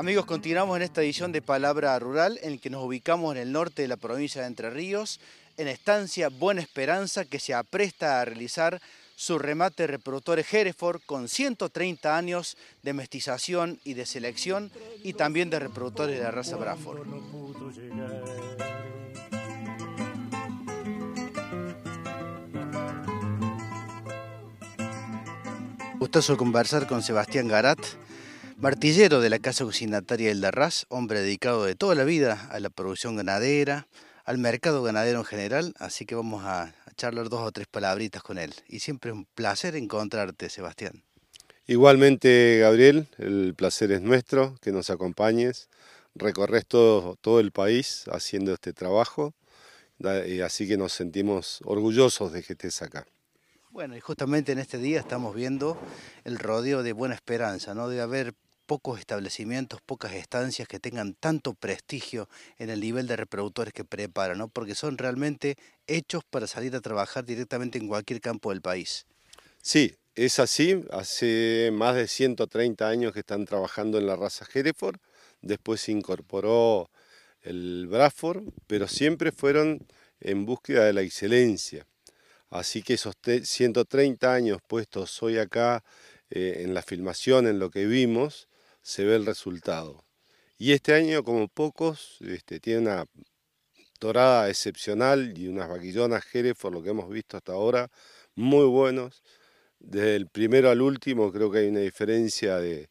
Amigos, continuamos en esta edición de Palabra Rural en el que nos ubicamos en el norte de la provincia de Entre Ríos, en estancia Buena Esperanza que se apresta a realizar su remate reproductor Hereford con 130 años de mestización y de selección y también de reproductores de la raza Braford. Gustoso conversar con Sebastián Garat, martillero de la Casa Cocinataria del Darraz, hombre dedicado de toda la vida a la producción ganadera, al mercado ganadero en general, así que vamos a, charlar dos o tres palabritas con él. Y siempre es un placer encontrarte, Sebastián. Igualmente, Gabriel, el placer es nuestro, que nos acompañes. Recorres todo, todo el país haciendo este trabajo, así que nos sentimos orgullosos de que estés acá. Bueno, y justamente en este día estamos viendo el rodeo de Buena Esperanza, ¿no? Debe haber pocos establecimientos, pocas estancias que tengan tanto prestigio en el nivel de reproductores que preparan, ¿no? Porque son realmente hechos para salir a trabajar directamente en cualquier campo del país. Sí, es así. Hace más de 130 años que están trabajando en la raza Hereford. Después se incorporó el Bradford, pero siempre fueron en búsqueda de la excelencia. Así que esos 130 años puestos hoy acá eh, en la filmación, en lo que vimos, se ve el resultado. Y este año, como pocos, este, tiene una torada excepcional y unas vaquillonas Jerez, por lo que hemos visto hasta ahora, muy buenos. Desde el primero al último creo que hay una diferencia de,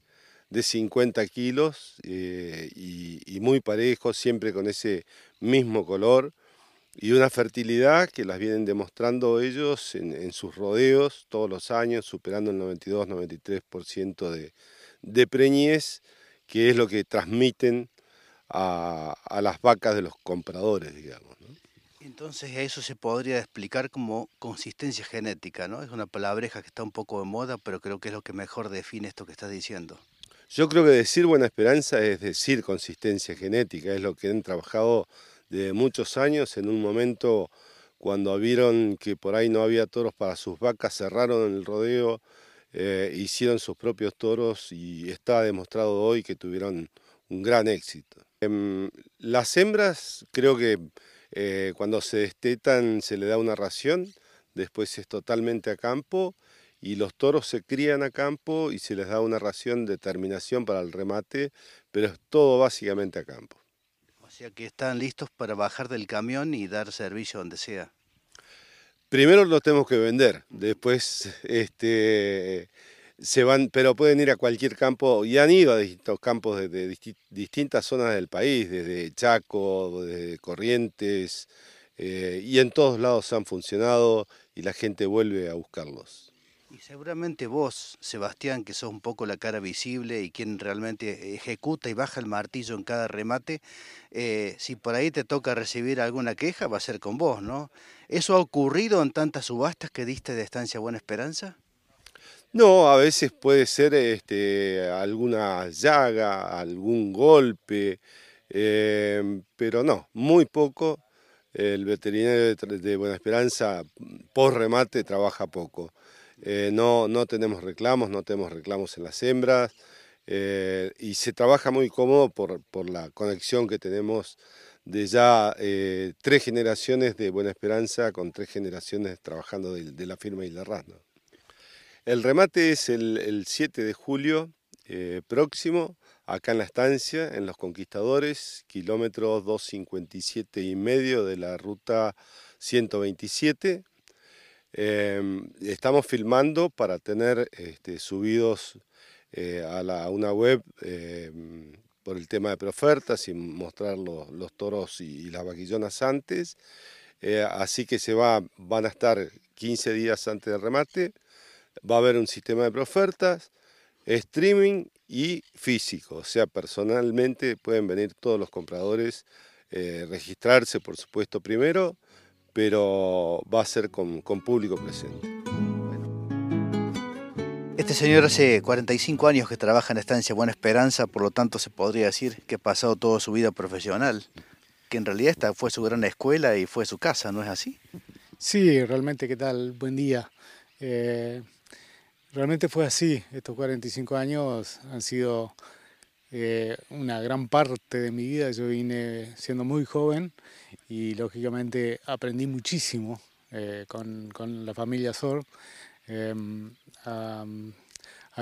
50 kilos eh, y, muy parejo, siempre con ese mismo color y una fertilidad que las vienen demostrando ellos en, sus rodeos todos los años, superando el 92-93% de, de preñez, que es lo que transmiten a, las vacas de los compradores, digamos. Entonces eso se podría explicar como consistencia genética, ¿no? Es una palabreja que está un poco de moda, pero creo que es lo que mejor define esto que estás diciendo. Yo creo que decir buena esperanza es decir consistencia genética, es lo que han trabajado de muchos años. En un momento, cuando vieron que por ahí no había toros para sus vacas, cerraron el rodeo, eh, hicieron sus propios toros y está demostrado hoy que tuvieron un gran éxito. Em, las hembras, creo que eh, cuando se destetan se le da una ración, después es totalmente a campo y los toros se crían a campo y se les da una ración de terminación para el remate, pero es todo básicamente a campo. O sea que están listos para bajar del camión y dar servicio donde sea. Primero los tenemos que vender, después este, se van, pero pueden ir a cualquier campo y han ido a distintos campos de, distintas zonas del país, desde Chaco, desde Corrientes, eh, y en todos lados han funcionado y la gente vuelve a buscarlos. Y seguramente vos, Sebastián, que sos un poco la cara visible y quien realmente ejecuta y baja el martillo en cada remate, eh, si por ahí te toca recibir alguna queja, va a ser con vos, ¿no? ¿Eso ha ocurrido en tantas subastas que diste de Estancia Buena Esperanza? No, a veces puede ser este, alguna llaga, algún golpe, eh, pero no, muy poco. El veterinario de Buena Esperanza, post remate, trabaja poco. Eh, no, no tenemos reclamos, no tenemos reclamos en las hembras eh, y se trabaja muy cómodo por, la conexión que tenemos de ya eh, tres generaciones de Buena Esperanza con tres generaciones trabajando de, la firma y la El remate es el, 7 de julio próximo, acá en la estancia, en Los Conquistadores, kilómetro 257 y medio de la ruta 127. Em, estamos filmando para tener este, subidos eh, a, una web em, por el tema de preofertas y mostrar los, toros y, las vaquillonas antes. Eh, así que se va, van a estar 15 días antes del remate. Va a haber un sistema de preofertas, streaming y físico. O sea, personalmente pueden venir todos los compradores, eh, registrarse por supuesto primero pero va a ser con, público presente. Este señor hace 45 años que trabaja en Estancia Buena Esperanza, por lo tanto se podría decir que ha pasado toda su vida profesional, que en realidad esta fue su gran escuela y fue su casa, ¿no es así? Sí, realmente, ¿qué tal? Buen día. Eh, realmente fue así, estos 45 años han sido eh, una gran parte de mi vida yo vine siendo muy joven y lógicamente aprendí muchísimo eh, con, la familia Sor, em, a,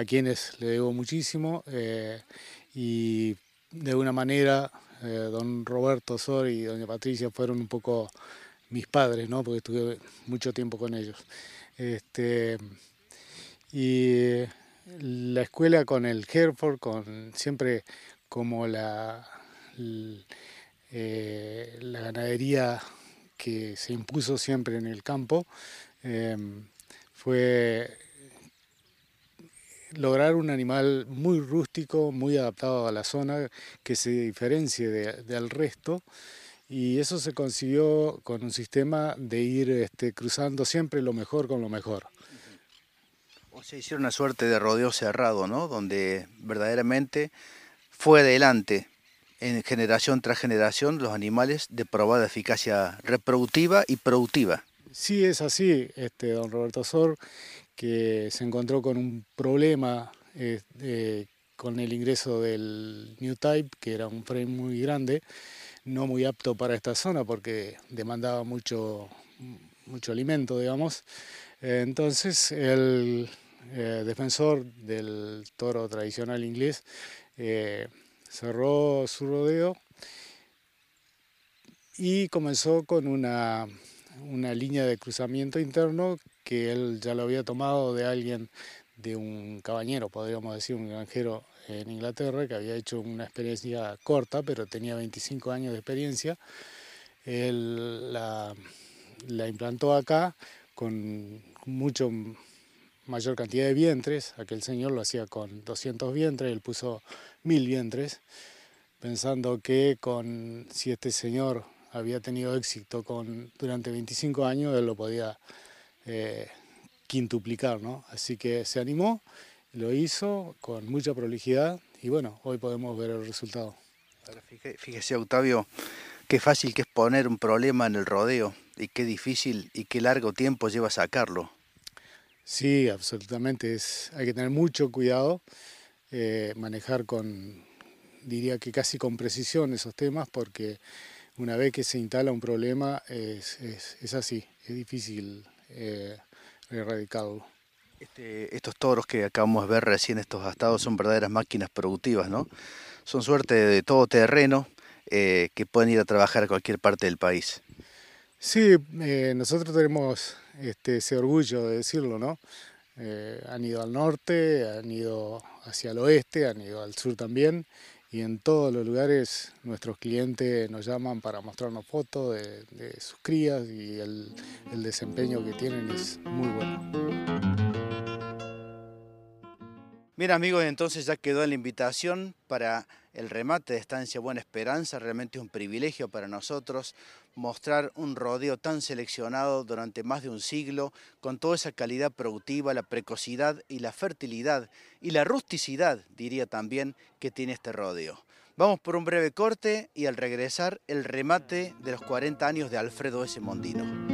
quienes le debo muchísimo eh, y de alguna manera don Roberto Sor y doña Patricia fueron un poco mis padres, ¿no? porque estuve mucho tiempo con ellos. Este, y la escuela con el Hereford, con siempre como la, eh, ganadería que se impuso siempre en el campo, em, fue lograr un animal muy rústico, muy adaptado a la zona, que se diferencie del resto. Y eso se consiguió con un sistema de ir este, cruzando siempre lo mejor con lo mejor. O sea, hicieron una suerte de rodeo cerrado, ¿no? Donde verdaderamente fue adelante en generación tras generación los animales de probada eficacia reproductiva y productiva. Sí, es así, este, don Roberto Sor, que se encontró con un problema eh, con el ingreso del New Type, que era un frame muy grande, no muy apto para esta zona porque demandaba mucho, mucho alimento, digamos. entonces, el eh, defensor del toro tradicional inglés, eh, cerró su rodeo y comenzó con una, una, línea de cruzamiento interno que él ya lo había tomado de alguien, de un cabañero, podríamos decir, un granjero en Inglaterra, que había hecho una experiencia corta, pero tenía 25 años de experiencia. Él la, la implantó acá con mucho mayor cantidad de vientres, aquel señor lo hacía con 200 vientres, él puso 1000 vientres, pensando que con, si este señor había tenido éxito con, durante 25 años, él lo podía eh, quintuplicar, ¿no? Así que se animó, lo hizo con mucha prolijidad y bueno, hoy podemos ver el resultado. Fíjese, Octavio, qué fácil que es poner un problema en el rodeo y qué difícil y qué largo tiempo lleva sacarlo. Sí, absolutamente. Es, hay que tener mucho cuidado, eh, manejar con, diría que casi con precisión esos temas, porque una vez que se instala un problema es, así, es difícil eh, erradicarlo. Este, estos toros que acabamos de ver recién, estos gastados, son verdaderas máquinas productivas, ¿no? Son suerte de todo terreno eh, que pueden ir a trabajar a cualquier parte del país. Sí, eh, nosotros tenemos este, ese orgullo de decirlo, ¿no? Eh, han ido al norte, han ido hacia el oeste, han ido al sur también y en todos los lugares nuestros clientes nos llaman para mostrarnos fotos de, sus crías y el, el desempeño que tienen es muy bueno. Bien amigos, entonces ya quedó la invitación para el remate de Estancia Buena Esperanza. Realmente es un privilegio para nosotros mostrar un rodeo tan seleccionado durante más de un siglo, con toda esa calidad productiva, la precocidad y la fertilidad y la rusticidad, diría también, que tiene este rodeo. Vamos por un breve corte y al regresar el remate de los 40 años de Alfredo S. Mondino.